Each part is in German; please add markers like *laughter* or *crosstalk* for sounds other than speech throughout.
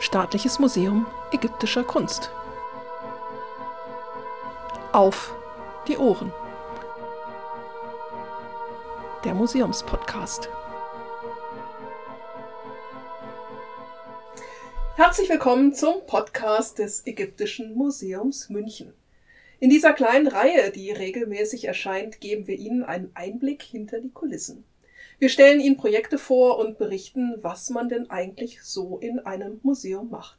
Staatliches Museum ägyptischer Kunst. Auf die Ohren. Der Museumspodcast. Herzlich willkommen zum Podcast des Ägyptischen Museums München. In dieser kleinen Reihe, die regelmäßig erscheint, geben wir Ihnen einen Einblick hinter die Kulissen. Wir stellen Ihnen Projekte vor und berichten, was man denn eigentlich so in einem Museum macht.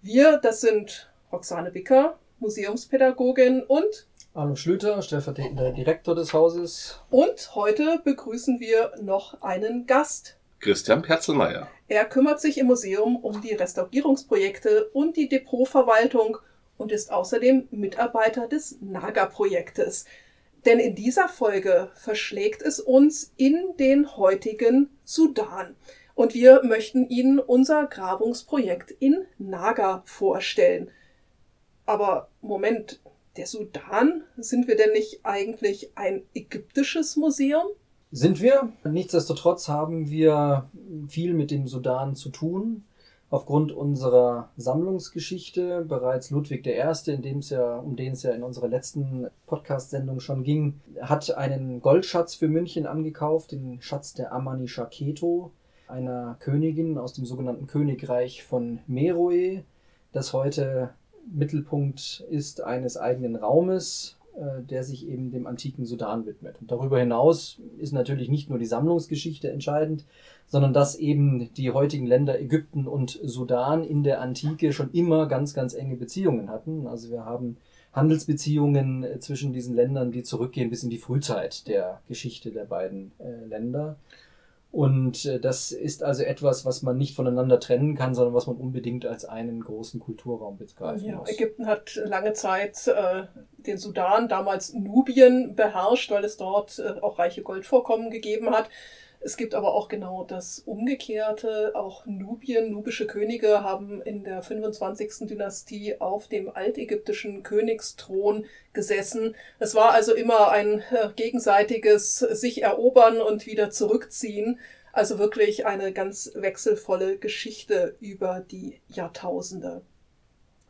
Wir, das sind Roxane Wicker, Museumspädagogin und Arno Schlüter, stellvertretender Direktor des Hauses. Und heute begrüßen wir noch einen Gast. Christian Perzelmeier. Er kümmert sich im Museum um die Restaurierungsprojekte und die Depotverwaltung und ist außerdem Mitarbeiter des Naga-Projektes. Denn in dieser Folge verschlägt es uns in den heutigen Sudan. Und wir möchten Ihnen unser Grabungsprojekt in Naga vorstellen. Aber Moment, der Sudan? Sind wir denn nicht eigentlich ein ägyptisches Museum? Sind wir. Nichtsdestotrotz haben wir viel mit dem Sudan zu tun aufgrund unserer Sammlungsgeschichte bereits Ludwig I., in dem es ja, um den es ja in unserer letzten Podcast-Sendung schon ging, hat einen Goldschatz für München angekauft, den Schatz der Amani Shaketo, einer Königin aus dem sogenannten Königreich von Meroe, das heute Mittelpunkt ist eines eigenen Raumes, der sich eben dem antiken Sudan widmet. Und darüber hinaus ist natürlich nicht nur die Sammlungsgeschichte entscheidend, sondern dass eben die heutigen Länder Ägypten und Sudan in der Antike schon immer ganz, ganz enge Beziehungen hatten. Also wir haben Handelsbeziehungen äh, zwischen diesen Ländern, die zurückgehen bis in die Frühzeit der Geschichte der beiden äh, Länder. Und äh, das ist also etwas, was man nicht voneinander trennen kann, sondern was man unbedingt als einen großen Kulturraum begreifen ja, muss. Ägypten hat lange Zeit äh, den Sudan, damals Nubien, beherrscht, weil es dort äh, auch reiche Goldvorkommen gegeben hat. Es gibt aber auch genau das Umgekehrte. Auch Nubien, nubische Könige haben in der 25. Dynastie auf dem altägyptischen Königsthron gesessen. Es war also immer ein äh, gegenseitiges sich erobern und wieder zurückziehen. Also wirklich eine ganz wechselvolle Geschichte über die Jahrtausende.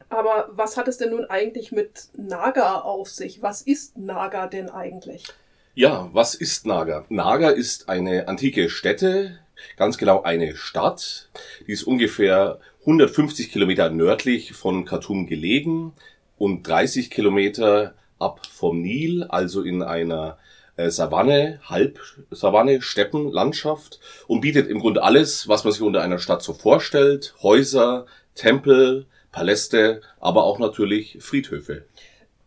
Aber was hat es denn nun eigentlich mit Naga auf sich? Was ist Naga denn eigentlich? Ja, was ist Naga? Naga ist eine antike Stätte, ganz genau eine Stadt. Die ist ungefähr 150 Kilometer nördlich von Khartoum gelegen und 30 Kilometer ab vom Nil, also in einer äh, Savanne, Halbsavanne, Steppenlandschaft und bietet im Grunde alles, was man sich unter einer Stadt so vorstellt. Häuser, Tempel, Paläste, aber auch natürlich Friedhöfe.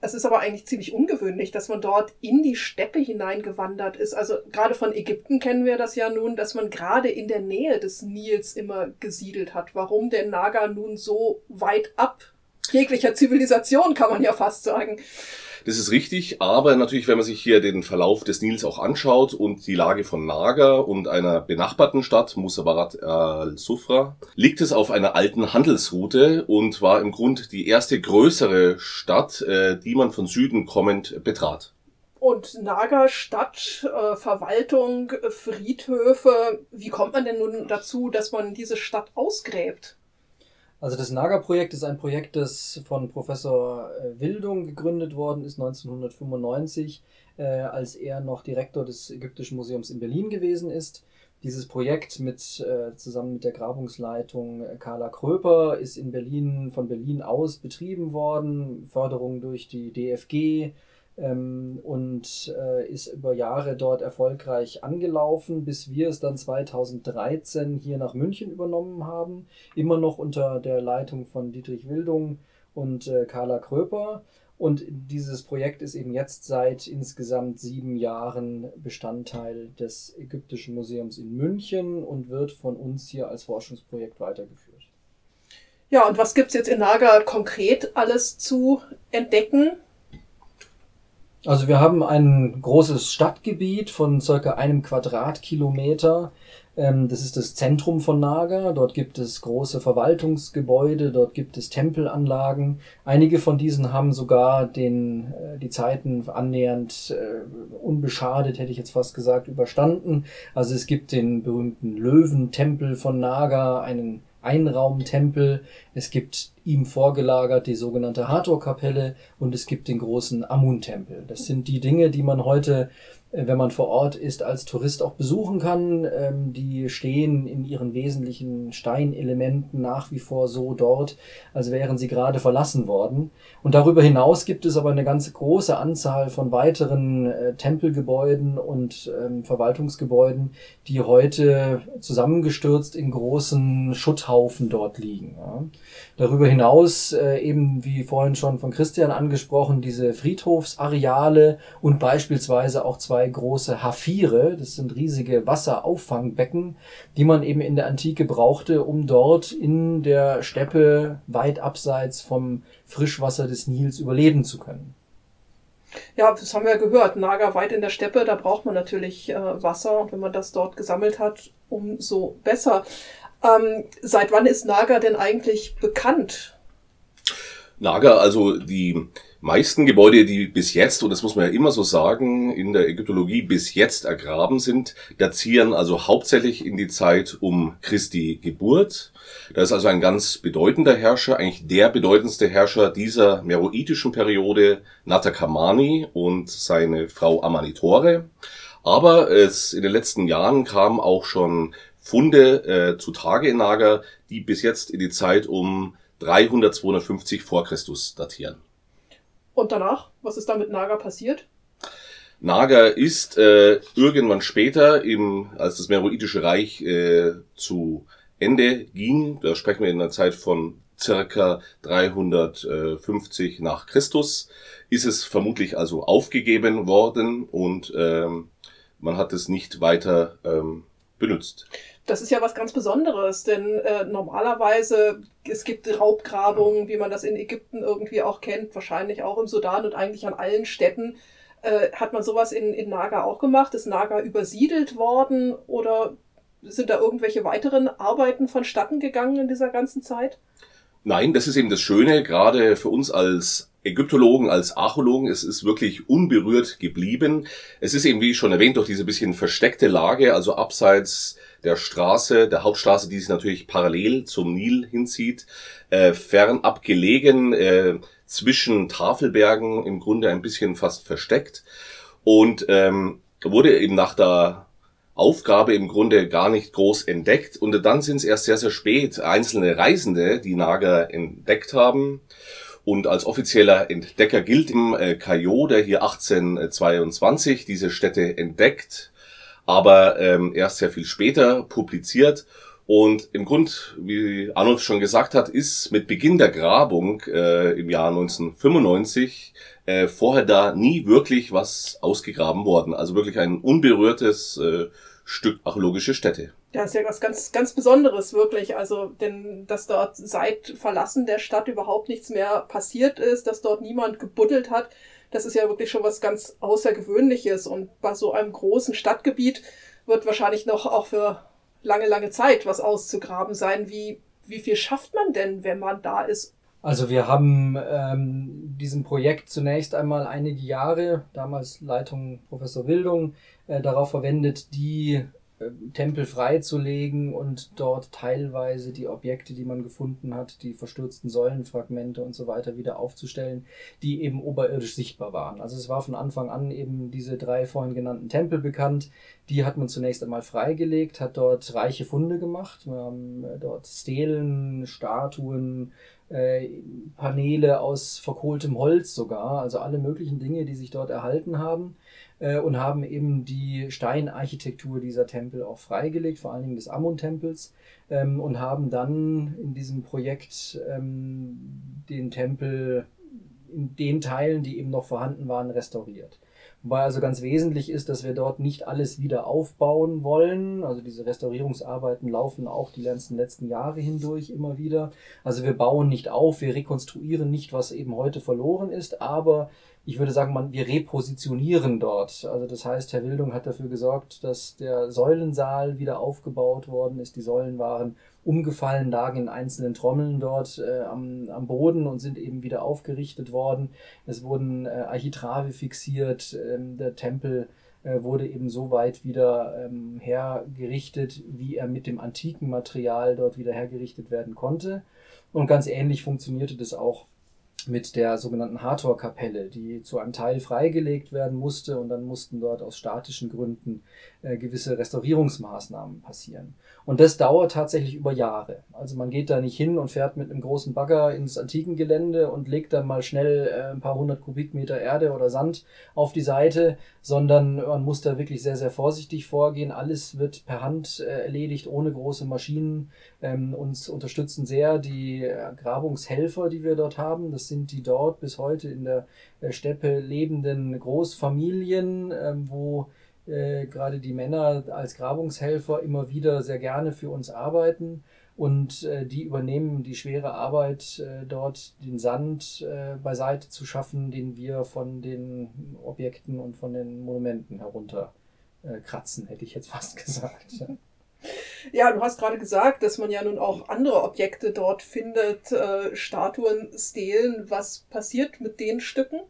Es ist aber eigentlich ziemlich ungewöhnlich, dass man dort in die Steppe hineingewandert ist. Also gerade von Ägypten kennen wir das ja nun, dass man gerade in der Nähe des Nils immer gesiedelt hat. Warum der Naga nun so weit ab jeglicher Zivilisation, kann man ja fast sagen. Das ist richtig, aber natürlich, wenn man sich hier den Verlauf des Nils auch anschaut und die Lage von Naga und einer benachbarten Stadt, Musabarat al-Sufra, liegt es auf einer alten Handelsroute und war im Grund die erste größere Stadt, äh, die man von Süden kommend betrat. Und Naga, Stadt, äh, Verwaltung, Friedhöfe, wie kommt man denn nun dazu, dass man diese Stadt ausgräbt? Also das Naga-Projekt ist ein Projekt, das von Professor äh, Wildung gegründet worden ist 1995, äh, als er noch Direktor des Ägyptischen Museums in Berlin gewesen ist. Dieses Projekt mit, äh, zusammen mit der Grabungsleitung Carla Kröper ist in Berlin, von Berlin aus betrieben worden. Förderung durch die DFG, ähm, und äh, ist über Jahre dort erfolgreich angelaufen, bis wir es dann 2013 hier nach München übernommen haben, immer noch unter der Leitung von Dietrich Wildung und äh, Carla Kröper. Und dieses Projekt ist eben jetzt seit insgesamt sieben Jahren Bestandteil des Ägyptischen Museums in München und wird von uns hier als Forschungsprojekt weitergeführt. Ja, und was gibt's jetzt in Naga konkret alles zu entdecken? Also wir haben ein großes Stadtgebiet von circa einem Quadratkilometer. Ähm, das ist das Zentrum von Naga. Dort gibt es große Verwaltungsgebäude, dort gibt es Tempelanlagen. Einige von diesen haben sogar den, äh, die Zeiten annähernd äh, unbeschadet, hätte ich jetzt fast gesagt, überstanden. Also es gibt den berühmten Löwentempel von Naga, einen Einraumtempel, es gibt ihm vorgelagert die sogenannte Hathor-Kapelle und es gibt den großen Amun-Tempel. Das sind die Dinge, die man heute wenn man vor Ort ist, als Tourist auch besuchen kann. Ähm, die stehen in ihren wesentlichen Steinelementen nach wie vor so dort, als wären sie gerade verlassen worden. Und darüber hinaus gibt es aber eine ganz große Anzahl von weiteren äh, Tempelgebäuden und ähm, Verwaltungsgebäuden, die heute zusammengestürzt in großen Schutthaufen dort liegen. Ja. Darüber hinaus äh, eben, wie vorhin schon von Christian angesprochen, diese Friedhofsareale und beispielsweise auch zwei zwei große Hafire, das sind riesige Wasserauffangbecken, die man eben in der Antike brauchte, um dort in der Steppe weit abseits vom Frischwasser des Nils überleben zu können. Ja, das haben wir ja gehört. Naga weit in der Steppe, da braucht man natürlich äh, Wasser. Und wenn man das dort gesammelt hat, umso besser. Ähm, seit wann ist Naga denn eigentlich bekannt? Naga, also die meisten Gebäude, die bis jetzt, und das muss man ja immer so sagen, in der Ägyptologie bis jetzt ergraben sind, datieren also hauptsächlich in die Zeit um Christi Geburt. Da ist also ein ganz bedeutender Herrscher, eigentlich der bedeutendste Herrscher dieser meroitischen Periode, Natakamani und seine Frau Amanitore. Aber es in den letzten Jahren kamen auch schon Funde äh, zutage in Naga, die bis jetzt in die Zeit um 300, 250 vor Christus datieren. Und danach, was ist da mit Naga passiert? Naga ist äh, irgendwann später, eben als das Meroitische Reich äh, zu Ende ging, da sprechen wir in der Zeit von circa 350 nach Christus, ist es vermutlich also aufgegeben worden und ähm, man hat es nicht weiter ähm, benutzt. Das ist ja was ganz Besonderes, denn äh, normalerweise es gibt Raubgrabungen, wie man das in Ägypten irgendwie auch kennt, wahrscheinlich auch im Sudan und eigentlich an allen Städten. Äh, hat man sowas in, in Naga auch gemacht? Ist Naga übersiedelt worden oder sind da irgendwelche weiteren Arbeiten vonstatten gegangen in dieser ganzen Zeit? Nein, das ist eben das Schöne, gerade für uns als Ägyptologen, als Archäologen, es ist wirklich unberührt geblieben. Es ist eben, wie schon erwähnt, durch diese bisschen versteckte Lage, also abseits der Straße, der Hauptstraße, die sich natürlich parallel zum Nil hinzieht, äh, fernab gelegen, äh, zwischen Tafelbergen im Grunde ein bisschen fast versteckt und ähm, wurde eben nach der Aufgabe im Grunde gar nicht groß entdeckt und dann sind es erst sehr, sehr spät einzelne Reisende, die Nager entdeckt haben. Und als offizieller Entdecker gilt im äh, Caillot, der hier 1822 diese Stätte entdeckt, aber ähm, erst sehr viel später publiziert. Und im Grund, wie Arnold schon gesagt hat, ist mit Beginn der Grabung äh, im Jahr 1995 äh, vorher da nie wirklich was ausgegraben worden. Also wirklich ein unberührtes äh, Stück archäologische Stätte. Ja, ist ja was ganz, ganz Besonderes, wirklich. Also, denn, dass dort seit Verlassen der Stadt überhaupt nichts mehr passiert ist, dass dort niemand gebuddelt hat, das ist ja wirklich schon was ganz Außergewöhnliches. Und bei so einem großen Stadtgebiet wird wahrscheinlich noch auch für lange, lange Zeit was auszugraben sein. Wie, wie viel schafft man denn, wenn man da ist? Also wir haben ähm, diesem Projekt zunächst einmal einige Jahre, damals Leitung Professor Wildung, äh, darauf verwendet, die Tempel freizulegen und dort teilweise die Objekte, die man gefunden hat, die verstürzten Säulenfragmente und so weiter wieder aufzustellen, die eben oberirdisch sichtbar waren. Also es war von Anfang an eben diese drei vorhin genannten Tempel bekannt. Die hat man zunächst einmal freigelegt, hat dort reiche Funde gemacht. Wir haben äh, dort Stelen, Statuen, äh, Paneele aus verkohltem Holz sogar, also alle möglichen Dinge, die sich dort erhalten haben äh, und haben eben die Steinarchitektur dieser Tempel auch freigelegt, vor allen Dingen des Ammon-Tempels, ähm, und haben dann in diesem Projekt ähm, den Tempel in den Teilen, die eben noch vorhanden waren, restauriert. Wobei also ganz wesentlich ist, dass wir dort nicht alles wieder aufbauen wollen. Also diese Restaurierungsarbeiten laufen auch die ganzen letzten Jahre hindurch immer wieder. Also wir bauen nicht auf, wir rekonstruieren nicht, was eben heute verloren ist, aber ich würde sagen, man, wir repositionieren dort. Also das heißt, Herr Wildung hat dafür gesorgt, dass der Säulensaal wieder aufgebaut worden ist. Die Säulen waren umgefallen, lagen in einzelnen Trommeln dort äh, am, am Boden und sind eben wieder aufgerichtet worden. Es wurden äh, Architrave fixiert, äh, der Tempel äh, wurde eben so weit wieder ähm, hergerichtet, wie er mit dem antiken Material dort wieder hergerichtet werden konnte. Und ganz ähnlich funktionierte das auch mit der sogenannten Hathor-Kapelle, die zu einem Teil freigelegt werden musste und dann mussten dort aus statischen Gründen äh, gewisse Restaurierungsmaßnahmen passieren. Und das dauert tatsächlich über Jahre. Also man geht da nicht hin und fährt mit einem großen Bagger ins Antikengelände und legt dann mal schnell äh, ein paar hundert Kubikmeter Erde oder Sand auf die Seite, sondern man muss da wirklich sehr, sehr vorsichtig vorgehen. Alles wird per Hand äh, erledigt, ohne große Maschinen. Ähm, uns unterstützen sehr die äh, Grabungshelfer, die wir dort haben. Das sind die dort bis heute in der äh, Steppe lebenden Großfamilien, ähm, wo äh, gerade die Männer als Grabungshelfer immer wieder sehr gerne für uns arbeiten und äh, die übernehmen die schwere Arbeit, äh, dort den Sand äh, beiseite zu schaffen, den wir von den Objekten und von den Monumenten herunter äh, hätte ich jetzt *laughs* fast gesagt. Ja, du hast gerade gesagt, dass man ja nun auch andere Objekte dort findet, äh, Statuen, Stelen. Was passiert mit den Stücken?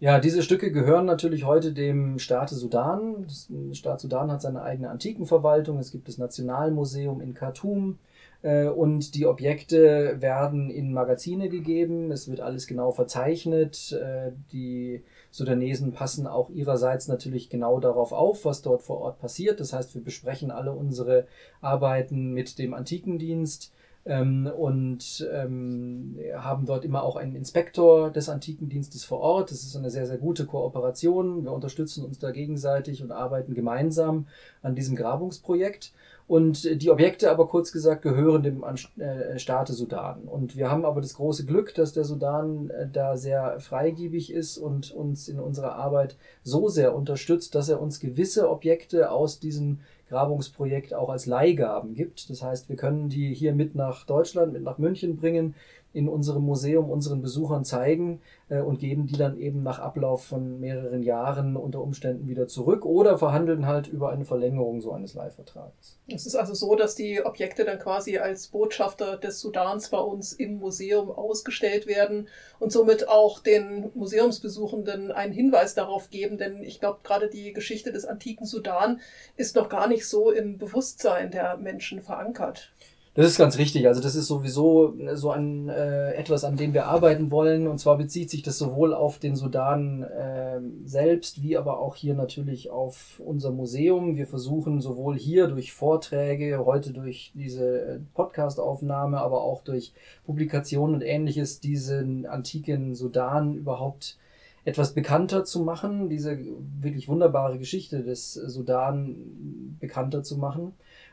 Ja, diese Stücke gehören natürlich heute dem Staate Sudan. Der Staat Sudan hat seine eigene Antikenverwaltung. Es gibt das Nationalmuseum in Khartoum. Äh, und die Objekte werden in Magazine gegeben. Es wird alles genau verzeichnet. Äh, die Sudanesen passen auch ihrerseits natürlich genau darauf auf, was dort vor Ort passiert. Das heißt, wir besprechen alle unsere Arbeiten mit dem Antikendienst ähm, und ähm, haben dort immer auch einen Inspektor des Antikendienstes vor Ort. Das ist eine sehr, sehr gute Kooperation. Wir unterstützen uns da gegenseitig und arbeiten gemeinsam an diesem Grabungsprojekt. Und die Objekte aber kurz gesagt gehören dem äh, Staate Sudan. Und wir haben aber das große Glück, dass der Sudan äh, da sehr freigiebig ist und uns in unserer Arbeit so sehr unterstützt, dass er uns gewisse Objekte aus diesem Grabungsprojekt auch als Leihgaben gibt. Das heißt, wir können die hier mit nach Deutschland, mit nach München bringen, in unserem Museum unseren Besuchern zeigen äh, und geben die dann eben nach Ablauf von mehreren Jahren unter Umständen wieder zurück oder verhandeln halt über eine Verlängerung so eines Leihvertrages. Es ist also so, dass die Objekte dann quasi als Botschafter des Sudans bei uns im Museum ausgestellt werden und somit auch den Museumsbesuchenden einen Hinweis darauf geben, denn ich glaube, gerade die Geschichte des antiken Sudan ist noch gar nicht so im Bewusstsein der Menschen verankert. Das ist ganz richtig. Also das ist sowieso äh, so ein äh, etwas, an dem wir arbeiten wollen. Und zwar bezieht sich das sowohl auf den Sudan äh, selbst, wie aber auch hier natürlich auf unser Museum. Wir versuchen sowohl hier durch Vorträge, heute durch diese äh, Podcast-Aufnahme, aber auch durch Publikationen und ähnliches, diesen antiken Sudan überhaupt etwas bekannter zu machen, diese wirklich wunderbare Geschichte des Sudan bekannter zu machen.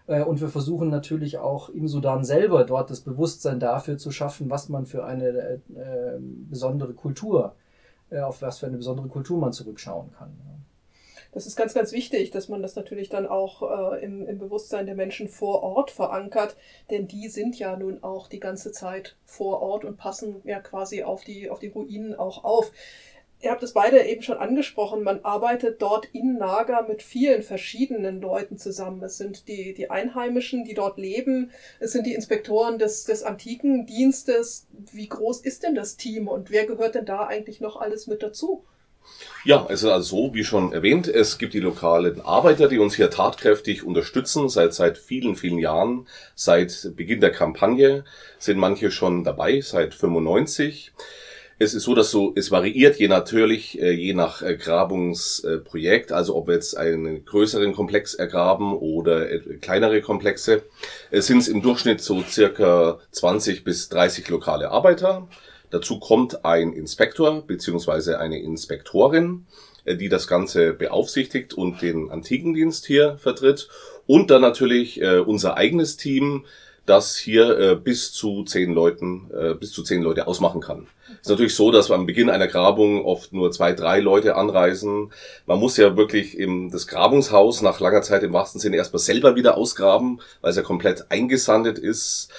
Äh, und wir versuchen natürlich auch im Sudan selber dort das Bewusstsein dafür zu schaffen, was man für eine äh, besondere Kultur, äh, auf was für eine besondere Kultur man zurückschauen kann. Das ist ganz, ganz wichtig, dass man das natürlich dann auch äh, im, im Bewusstsein der Menschen vor Ort verankert, denn die sind ja nun auch die ganze Zeit vor Ort und passen ja quasi auf die, auf die Ruinen auch auf. Ihr habt es beide eben schon angesprochen, man arbeitet dort in Naga mit vielen verschiedenen Leuten zusammen. Es sind die, die Einheimischen, die dort leben, es sind die Inspektoren des, des antiken Dienstes. Wie groß ist denn das Team und wer gehört denn da eigentlich noch alles mit dazu? Ja, es ist also so, wie schon erwähnt, es gibt die lokalen Arbeiter, die uns hier tatkräftig unterstützen, seit, seit vielen, vielen Jahren. Seit Beginn der Kampagne sind manche schon dabei, seit 95. Es ist so, dass so, es variiert je natürlich, äh, je nach äh, Grabungsprojekt, also ob wir jetzt einen größeren Komplex ergraben oder äh, kleinere Komplexe, es sind im Durchschnitt so circa 20 bis 30 lokale Arbeiter. Dazu kommt ein Inspektor beziehungsweise eine Inspektorin, die das Ganze beaufsichtigt und den Antikendienst hier vertritt. Und dann natürlich unser eigenes Team, das hier äh, bis zu zehn Leuten, äh, bis zu zehn Leute ausmachen kann. Ist natürlich so, dass am Beginn einer Grabung oft nur zwei, drei Leute anreisen. Man muss ja wirklich im, das Grabungshaus nach langer Zeit im wahrsten Sinne erstmal selber wieder ausgraben, weil es ja komplett eingesandet ist.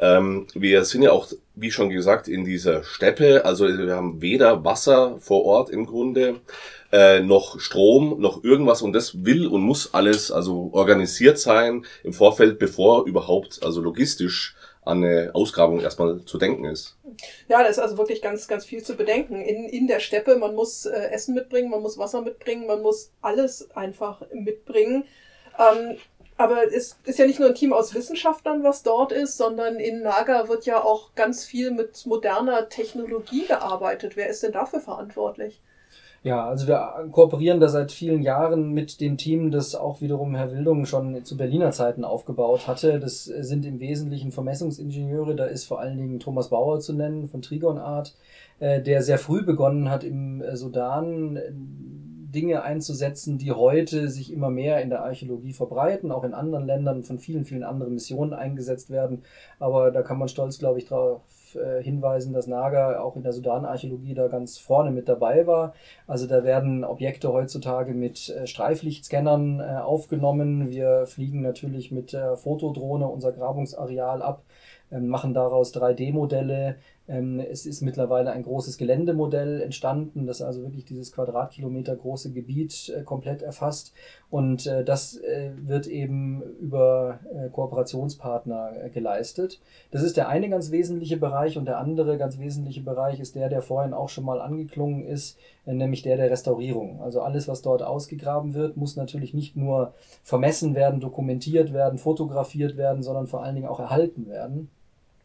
Ähm, wir sind ja auch, wie schon gesagt, in dieser Steppe. Also wir haben weder Wasser vor Ort im Grunde, äh, noch Strom, noch irgendwas und das will und muss alles also organisiert sein im Vorfeld, bevor überhaupt also logistisch an eine Ausgrabung erstmal zu denken ist. Ja, da ist also wirklich ganz, ganz viel zu bedenken. In, in der Steppe, man muss äh, Essen mitbringen, man muss Wasser mitbringen, man muss alles einfach mitbringen. Ähm, aber es ist ja nicht nur ein Team aus Wissenschaftlern, was dort ist, sondern in Naga wird ja auch ganz viel mit moderner Technologie gearbeitet. Wer ist denn dafür verantwortlich? Ja, also wir kooperieren da seit vielen Jahren mit dem Team, das auch wiederum Herr Wildung schon zu Berliner Zeiten aufgebaut hatte. Das sind im Wesentlichen Vermessungsingenieure. Da ist vor allen Dingen Thomas Bauer zu nennen von Trigon Art, äh, der sehr früh begonnen hat im äh, Sudan Dinge einzusetzen, die heute sich immer mehr in der Archäologie verbreiten, auch in anderen Ländern von vielen, vielen anderen Missionen eingesetzt werden. Aber da kann man stolz, glaube ich, äh, hinweisen, dass Naga auch in der Sudan-Archäologie da ganz vorne mit dabei war. Also da werden Objekte heutzutage mit äh, Streiflichtscannern äh, aufgenommen. Wir fliegen natürlich mit Fotodrohne unser Grabungsareal ab, ähm, machen daraus 3D-Modelle, ähm, es ist mittlerweile ein großes Geländemodell entstanden, das also wirklich dieses Quadratkilometer große Gebiet äh, komplett erfasst. Und äh, das äh, wird eben über Kooperationspartner geleistet. Das ist der eine ganz wesentliche Bereich und der andere ganz wesentliche Bereich ist der, der vorhin auch schon mal angeklungen ist, nämlich der der Restaurierung. Also alles, was dort ausgegraben wird, muss natürlich nicht nur vermessen werden, dokumentiert werden, fotografiert werden, sondern vor allen Dingen auch erhalten werden.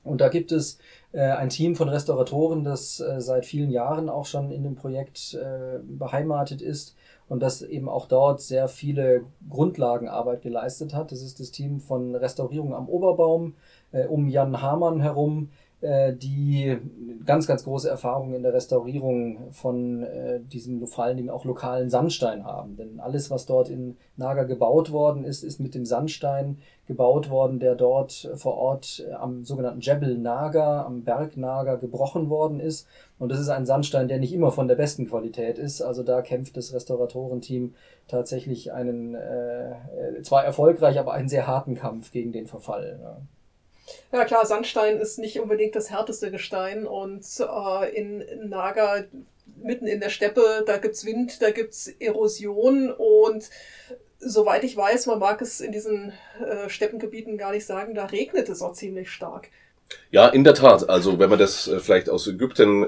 Und da gibt es äh, ein Team von Restauratoren, das äh, seit vielen Jahren auch schon in dem Projekt äh, beheimatet ist und das eben auch dort sehr viele Grundlagenarbeit geleistet hat. Das ist das Team von Restaurierung am Oberbaum äh, um Jan Hamann herum, die ganz, ganz große Erfahrung in der Restaurierung von äh, diesem vor allen Dingen auch lokalen Sandstein haben. Denn alles, was dort in Naga gebaut worden ist, ist mit dem Sandstein gebaut worden, der dort vor Ort äh, am sogenannten Jebel Naga, am Berg Naga gebrochen worden ist. Und das ist ein Sandstein, der nicht immer von der besten Qualität ist. Also da kämpft das Restauratorenteam tatsächlich einen, äh, äh zwar erfolgreich, aber einen sehr harten Kampf gegen den Verfall. Ja. Ja klar, Sandstein ist nicht unbedingt das härteste Gestein und äh, in Naga mitten in der Steppe, da gibt's Wind, da gibt's Erosion und soweit ich weiß, man mag es in diesen äh, Steppengebieten gar nicht sagen, da regnet es auch ziemlich stark. Ja, in der Tat. Also wenn man das äh, vielleicht aus Ägypten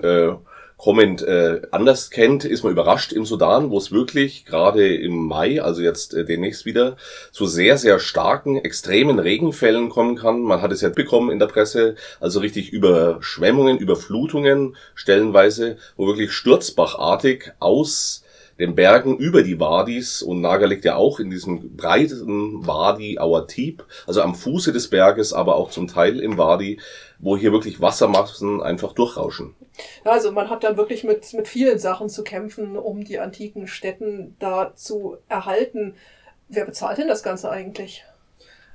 kommend äh, anders kennt, ist man überrascht im Sudan, wo es wirklich gerade im Mai, also jetzt äh, demnächst wieder, zu sehr, sehr starken, extremen Regenfällen kommen kann. Man hat es ja bekommen in der Presse, also richtig Überschwemmungen, Überflutungen stellenweise, wo wirklich sturzbachartig aus den Bergen über die Wadis und Naga liegt ja auch in diesem breiten Wadi Awatib, also am Fuße des Berges, aber auch zum Teil im Wadi, wo hier wirklich Wassermassen einfach durchrauschen. Ja, also man hat dann wirklich mit, mit vielen Sachen zu kämpfen, um die antiken Städten da zu erhalten. Wer bezahlt denn das Ganze eigentlich?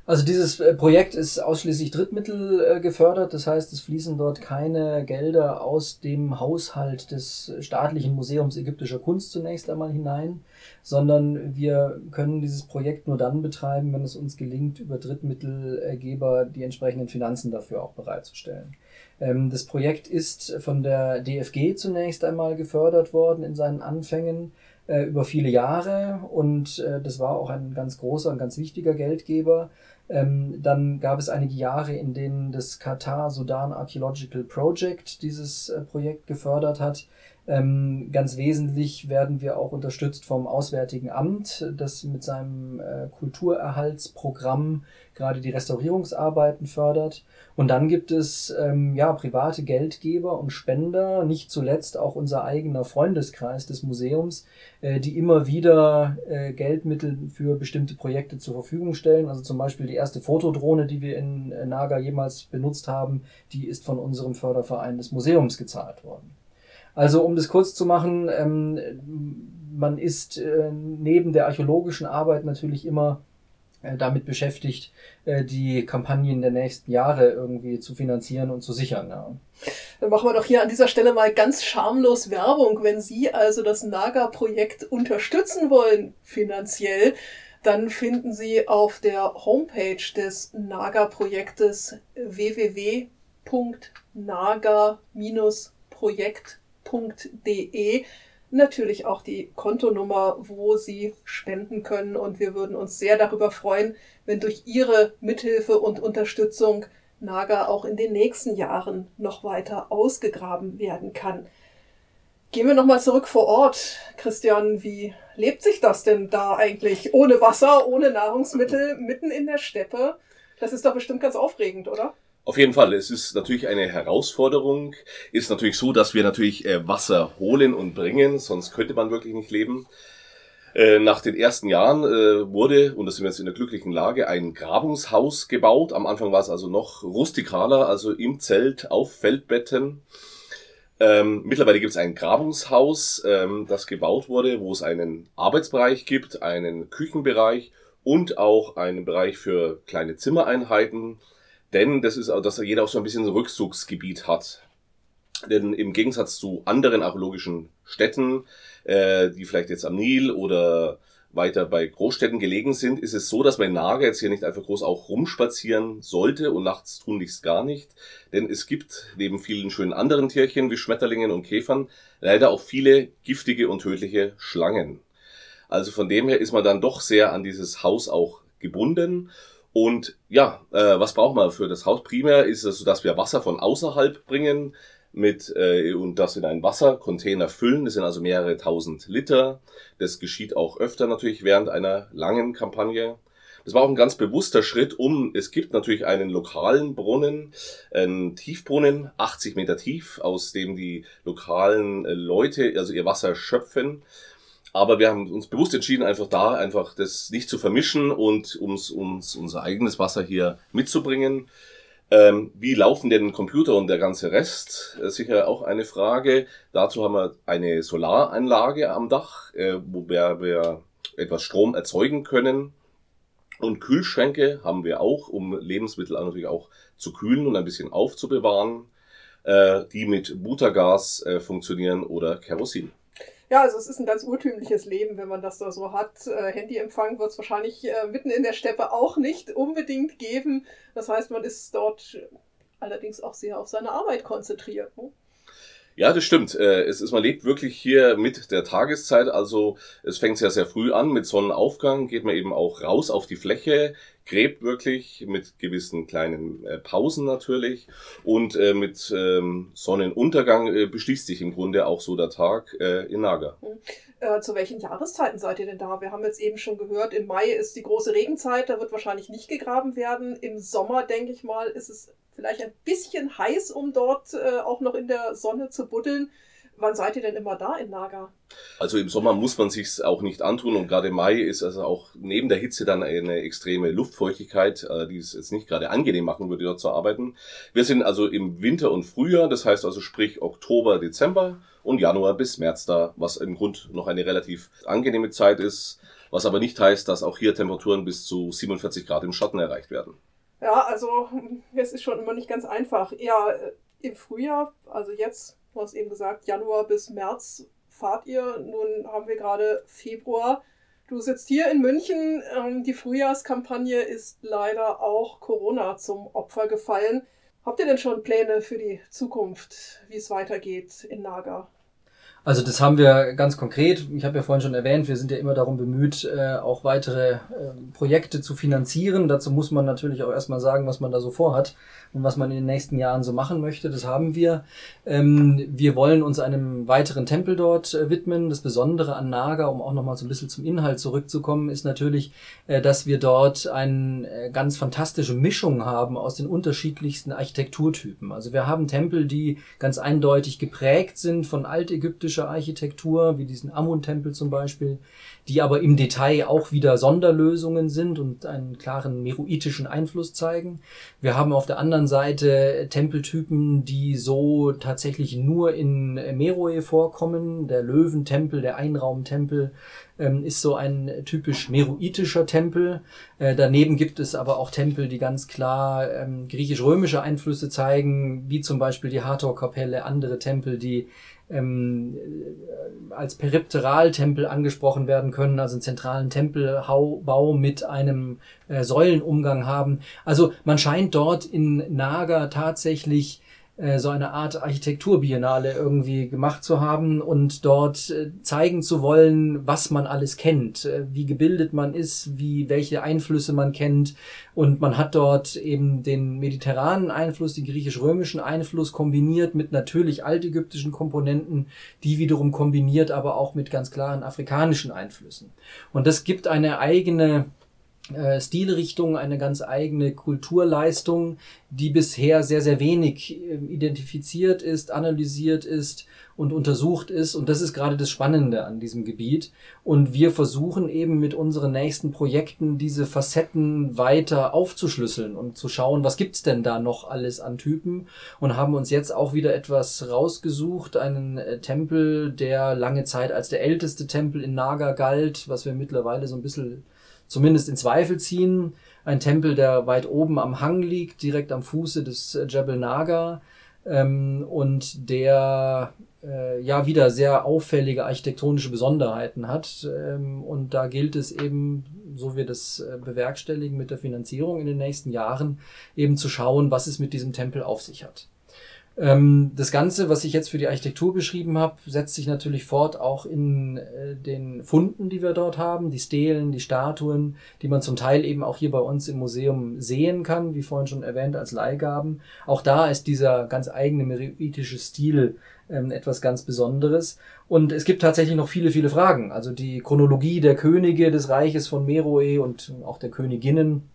Also dieses äh, Projekt ist ausschließlich Drittmittel äh, gefördert, das heißt, es fließen dort keine Gelder aus dem Haushalt des staatlichen Museums ägyptischer Kunst zunächst einmal hinein, sondern wir können dieses Projekt nur dann betreiben, wenn es uns gelingt, über Drittmittelgeber die entsprechenden Finanzen dafür auch bereitzustellen. Ähm, das Projekt ist von der DFG zunächst einmal gefördert worden in seinen Anfängen äh, über viele Jahre und das war auch ein ganz großer und ganz wichtiger Geldgeber. Ähm, dann gab es einige Jahre, in denen das Qatar Sudan Archaeological Project dieses äh, Projekt gefördert hat. Ähm, ganz wesentlich werden wir auch unterstützt vom Auswärtigen Amt, das mit seinem äh, Kulturerhaltsprogramm gerade die Restaurierungsarbeiten fördert. Und dann gibt es ähm, ja private Geldgeber und Spender, nicht zuletzt auch unser eigener Freundeskreis des Museums, äh, die immer wieder äh, Geldmittel für bestimmte Projekte zur Verfügung stellen. Also zum Beispiel die erste Fotodrohne, die wir in äh, Naga jemals benutzt haben, die ist von unserem Förderverein des Museums gezahlt worden. Also um das kurz zu machen, ähm, man ist äh, neben der archäologischen Arbeit natürlich immer äh, damit beschäftigt, äh, die Kampagnen der nächsten Jahre irgendwie zu finanzieren und zu sichern. Ja. Dann machen wir doch hier an dieser Stelle mal ganz schamlos Werbung. Wenn Sie also das Naga-Projekt unterstützen wollen finanziell, dann finden Sie auf der Homepage des Naga-Projektes www.naga-projekt www.spenden.de natürlich auch die Kontonummer, wo Sie spenden können. Und wir würden uns sehr darüber freuen, wenn durch Ihre Mithilfe und Unterstützung Naga auch in den nächsten Jahren noch weiter ausgegraben werden kann. Gehen wir nochmal zurück vor Ort. Christian, wie lebt sich das denn da eigentlich? Ohne Wasser, ohne Nahrungsmittel, mitten in der Steppe? Das ist doch bestimmt ganz aufregend, oder? Auf jeden Fall, es ist natürlich eine Herausforderung. Ist natürlich so, dass wir natürlich äh, Wasser holen und bringen, sonst könnte man wirklich nicht leben. Äh, nach den ersten Jahren äh, wurde, und da sind wir jetzt in der glücklichen Lage, ein Grabungshaus gebaut. Am Anfang war es also noch rustikaler, also im Zelt auf Feldbetten. Ähm, mittlerweile gibt es ein Grabungshaus, ähm, das gebaut wurde, wo es einen Arbeitsbereich gibt, einen Küchenbereich und auch einen Bereich für kleine Zimmereinheiten. Denn das ist auch, dass jeder auch so ein bisschen ein Rückzugsgebiet hat. Denn im Gegensatz zu anderen archäologischen Städten, äh, die vielleicht jetzt am Nil oder weiter bei Großstädten gelegen sind, ist es so, dass mein Nager jetzt hier nicht einfach groß auch rumspazieren sollte und nachts tunlichst gar nicht. Denn es gibt neben vielen schönen anderen Tierchen wie Schmetterlingen und Käfern leider auch viele giftige und tödliche Schlangen. Also von dem her ist man dann doch sehr an dieses Haus auch gebunden. Und ja, äh, was braucht man für das Haus? Primär ist es so, dass wir Wasser von außerhalb bringen mit äh, und das in einen Wassercontainer füllen. Das sind also mehrere tausend Liter. Das geschieht auch öfter natürlich während einer langen Kampagne. Das war auch ein ganz bewusster Schritt, um, es gibt natürlich einen lokalen Brunnen, einen Tiefbrunnen, 80 Meter tief, aus dem die lokalen äh, Leute also ihr Wasser schöpfen. Aber wir haben uns bewusst entschieden, einfach da einfach das nicht zu vermischen und uns, uns unser eigenes Wasser hier mitzubringen. Ähm, wie laufen denn Computer und der ganze Rest? Äh, sicher auch eine Frage. Dazu haben wir eine Solaranlage am Dach, äh, wo wir, wir etwas Strom erzeugen können. Und Kühlschränke haben wir auch, um Lebensmittel natürlich auch zu kühlen und ein bisschen aufzubewahren, äh, die mit Buttergas äh, funktionieren oder Kerosin. Ja, also es ist ein ganz urtümliches Leben, wenn man das da so hat. Äh, Handyempfang wird es wahrscheinlich äh, mitten in der Steppe auch nicht unbedingt geben. Das heißt, man ist dort allerdings auch sehr auf seine Arbeit konzentriert. Ne? Ja, das stimmt. Äh, es ist, man lebt wirklich hier mit der Tageszeit. Also es fängt sehr, sehr früh an mit Sonnenaufgang, geht man eben auch raus auf die Fläche, gräbt wirklich mit gewissen kleinen äh, Pausen natürlich und äh, mit ähm, Sonnenuntergang beschließt sich im Grunde auch so der Tag in Naga. Äh, zu welchen Jahreszeiten seid ihr denn da? Wir haben jetzt eben schon gehört, im Mai ist die große Regenzeit, da wird wahrscheinlich nicht gegraben werden. Im Sommer, denke ich mal, ist es vielleicht ein bisschen heiß, um dort äh, auch noch in der Sonne zu buddeln. Wann seid ihr denn immer da in Naga? Also im Sommer muss man sich's auch nicht antun und gerade Mai ist also auch neben der Hitze dann eine extreme Luftfeuchtigkeit, äh, die es jetzt nicht gerade angenehm machen würde, dort zu arbeiten. Wir sind also im Winter und Frühjahr, das heißt also sprich Oktober, Dezember und Januar bis März da, was im Grund noch eine relativ angenehme Zeit ist, was aber nicht heißt, dass auch hier Temperaturen bis zu 47 Grad im Schatten erreicht werden. Ja, also es ist schon immer nicht ganz einfach. Ja, äh, im Frühjahr, also jetzt, du hast eben gesagt, Januar bis März fahrt ihr. Nun haben wir gerade Februar. Du sitzt hier in München. Ähm, die Frühjahrskampagne ist leider auch Corona zum Opfer gefallen. Habt ihr denn schon Pläne für die Zukunft, wie es weitergeht in Naga? Also das haben wir ganz konkret. Ich habe ja vorhin schon erwähnt, wir sind ja immer darum bemüht, äh, auch weitere äh, Projekte zu finanzieren. Dazu muss man natürlich auch erstmal sagen, was man da so vorhat und was man in den nächsten Jahren so machen möchte. Das haben wir. Ähm, wir wollen uns einem weiteren Tempel dort äh, widmen. Das Besondere an Naga, um auch nochmal so ein bisschen zum Inhalt zurückzukommen, ist natürlich, äh, dass wir dort eine ganz fantastische Mischung haben aus den unterschiedlichsten Architekturtypen. Also wir haben Tempel, die ganz eindeutig geprägt sind von altägyptischer Architektur, wie diesen Amun-Tempel zum Beispiel, die aber im Detail auch wieder Sonderlösungen sind und einen klaren meroitischen Einfluss zeigen. Wir haben auf der anderen anderen Seite Tempeltypen, die so tatsächlich nur in Meroe vorkommen. Der Löwentempel, der Einraumtempel ähm, ist so ein typisch meroitischer Tempel. Äh, daneben gibt es aber auch Tempel, die ganz klar ähm, griechisch-römische Einflüsse zeigen, wie zum Beispiel die Hathor-Kapelle, andere Tempel, die ähm, äh, als Peripteraltempel angesprochen werden können, also einen zentralen Tempelbau mit einem äh, Säulenumgang haben. Also man scheint dort in Naga tatsächlich so eine Art Architekturbiennale irgendwie gemacht zu haben und dort äh, zeigen zu wollen, was man alles kennt, äh, wie gebildet man ist, wie welche Einflüsse man kennt und man hat dort eben den mediterranen Einfluss, den griechisch-römischen Einfluss kombiniert mit natürlich altägyptischen Komponenten, die wiederum kombiniert aber auch mit ganz klaren afrikanischen Einflüssen. Und das gibt eine eigene äh, Stilrichtung, eine ganz eigene Kulturleistung, die bisher sehr, sehr wenig ähm, identifiziert ist, analysiert ist und untersucht ist. Und das ist gerade das Spannende an diesem Gebiet. Und wir versuchen eben mit unseren nächsten Projekten diese Facetten weiter aufzuschlüsseln und zu schauen, was gibt's denn da noch alles an Typen und haben uns jetzt auch wieder etwas rausgesucht, einen äh, Tempel, der lange Zeit als der älteste Tempel in Naga galt, was wir mittlerweile so ein bisschen zumindest in Zweifel ziehen. Ein Tempel, der weit oben am Hang liegt, direkt am Fuße des äh, Jebel Naga ähm, und der äh, ja wieder sehr auffällige architektonische Besonderheiten hat. Ähm, und da gilt es eben, so wir das äh, bewerkstelligen mit der Finanzierung in den nächsten Jahren, eben zu schauen, was es mit diesem Tempel auf sich hat. Ähm, das Ganze, was ich jetzt für die Architektur beschrieben habe, setzt sich natürlich fort auch in äh, den Funden, die wir dort haben, die Stelen, die Statuen, die man zum Teil eben auch hier bei uns im Museum sehen kann, wie vorhin schon erwähnt, als Leihgaben. Auch da ist dieser ganz eigene meritische Stil ähm, etwas ganz Besonderes. Und es gibt tatsächlich noch viele, viele Fragen. Also die Chronologie der Könige des Reiches von Meroe und auch der Königinnen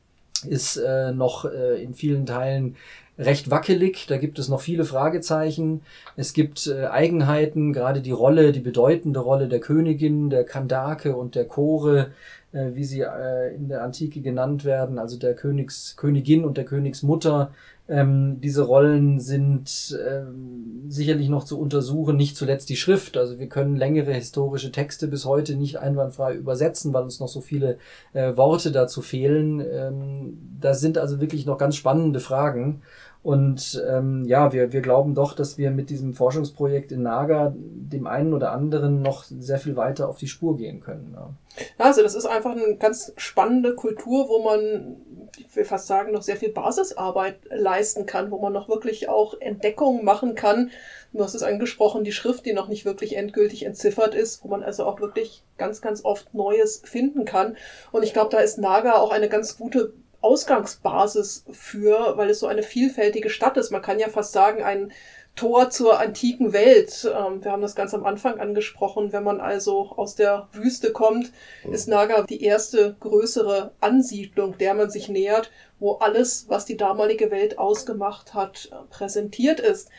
ist äh, noch äh, in vielen Teilen recht wackelig. Da gibt es noch viele Fragezeichen. Es gibt äh, Eigenheiten, gerade die Rolle, die bedeutende Rolle der Königin, der Kandake und der Chore, äh, wie sie äh, in der Antike genannt werden, also der Königs, Königin und der Königsmutter. Ähm, diese Rollen sind ähm, sicherlich noch zu untersuchen, nicht zuletzt die Schrift. Also wir können längere historische Texte bis heute nicht einwandfrei übersetzen, weil uns noch so viele äh, Worte dazu fehlen. Ähm, das sind also wirklich noch ganz spannende Fragen. Und ähm, ja, wir, wir glauben doch, dass wir mit diesem Forschungsprojekt in Naga dem einen oder anderen noch sehr viel weiter auf die Spur gehen können. Ja. Also das ist einfach eine ganz spannende Kultur, wo man, ich will fast sagen, noch sehr viel Basisarbeit leisten kann, wo man noch wirklich auch Entdeckungen machen kann. Du hast es angesprochen, die Schrift, die noch nicht wirklich endgültig entziffert ist, wo man also auch wirklich ganz, ganz oft Neues finden kann. Und ich glaube, da ist Naga auch eine ganz gute Ausgangsbasis für, weil es so eine vielfältige Stadt ist. Man kann ja fast sagen, ein Tor zur antiken Welt. Ähm, wir haben das ganz am Anfang angesprochen. Wenn man also aus der Wüste kommt, ist Naga die erste größere Ansiedlung, der man sich nähert, wo alles, was die damalige Welt ausgemacht hat, präsentiert ist.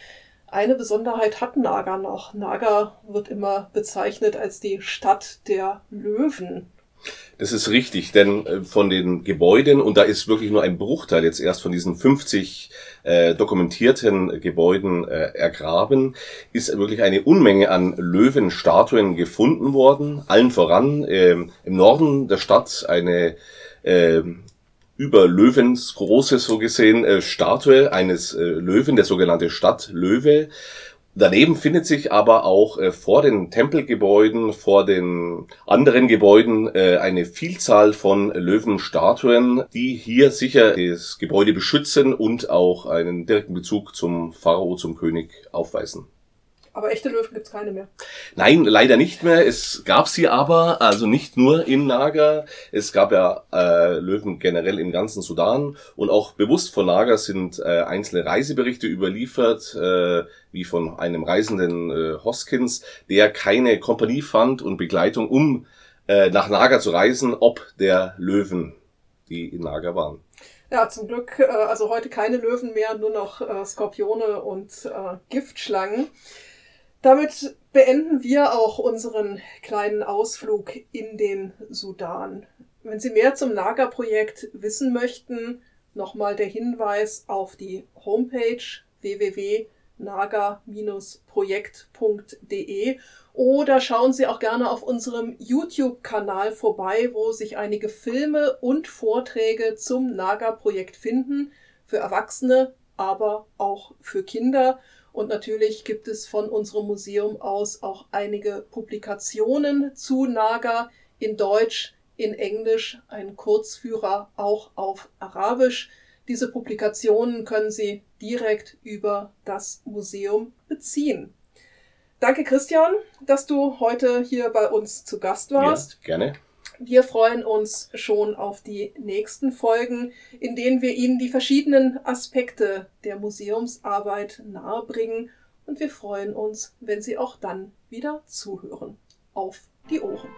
Eine Besonderheit hat Naga noch. Naga wird immer bezeichnet als die Stadt der Löwen. Das ist richtig, denn äh, von den Gebäuden, und da ist wirklich nur ein Bruchteil jetzt erst von diesen 50 äh, dokumentierten Gebäuden äh, ergraben, ist wirklich eine Unmenge an Löwenstatuen gefunden worden. Allen voran äh, im Norden der Stadt eine äh, über Löwens große, so gesehen, äh, Statue eines äh, Löwen, der sogenannte Stadtlöwe. Daneben findet sich aber auch äh, vor den Tempelgebäuden, vor den anderen Gebäuden äh, eine Vielzahl von Löwenstatuen, die hier sicher das Gebäude beschützen und auch einen direkten Bezug zum Pharao, zum König aufweisen. Aber echte Löwen gibt's keine mehr. Nein, leider nicht mehr. Es gab sie aber, also nicht nur in Naga. Es gab ja äh, Löwen generell im ganzen Sudan. Und auch bewusst von Naga sind äh, einzelne Reiseberichte überliefert, äh, wie von einem reisenden äh, Hoskins, der keine Kompanie fand und Begleitung, um äh, nach Naga zu reisen, ob der Löwen, die in Naga waren. Ja, zum Glück, äh, also heute keine Löwen mehr, nur noch äh, Skorpione und äh, Giftschlangen. Damit beenden wir auch unseren kleinen Ausflug in den Sudan. Wenn Sie mehr zum Naga-Projekt wissen möchten, nochmal der Hinweis auf die Homepage www.naga-projekt.de oder schauen Sie auch gerne auf unserem YouTube-Kanal vorbei, wo sich einige Filme und Vorträge zum Naga-Projekt finden, für Erwachsene, aber auch für Kinder. Und natürlich gibt es von unserem Museum aus auch einige Publikationen zu Naga in Deutsch, in Englisch, einen Kurzführer auch auf Arabisch. Diese Publikationen können Sie direkt über das Museum beziehen. Danke, Christian, dass du heute hier bei uns zu Gast warst. Ja, gerne. Wir freuen uns schon auf die nächsten Folgen, in denen wir Ihnen die verschiedenen Aspekte der Museumsarbeit nahebringen und wir freuen uns, wenn Sie auch dann wieder zuhören. Auf die Ohren!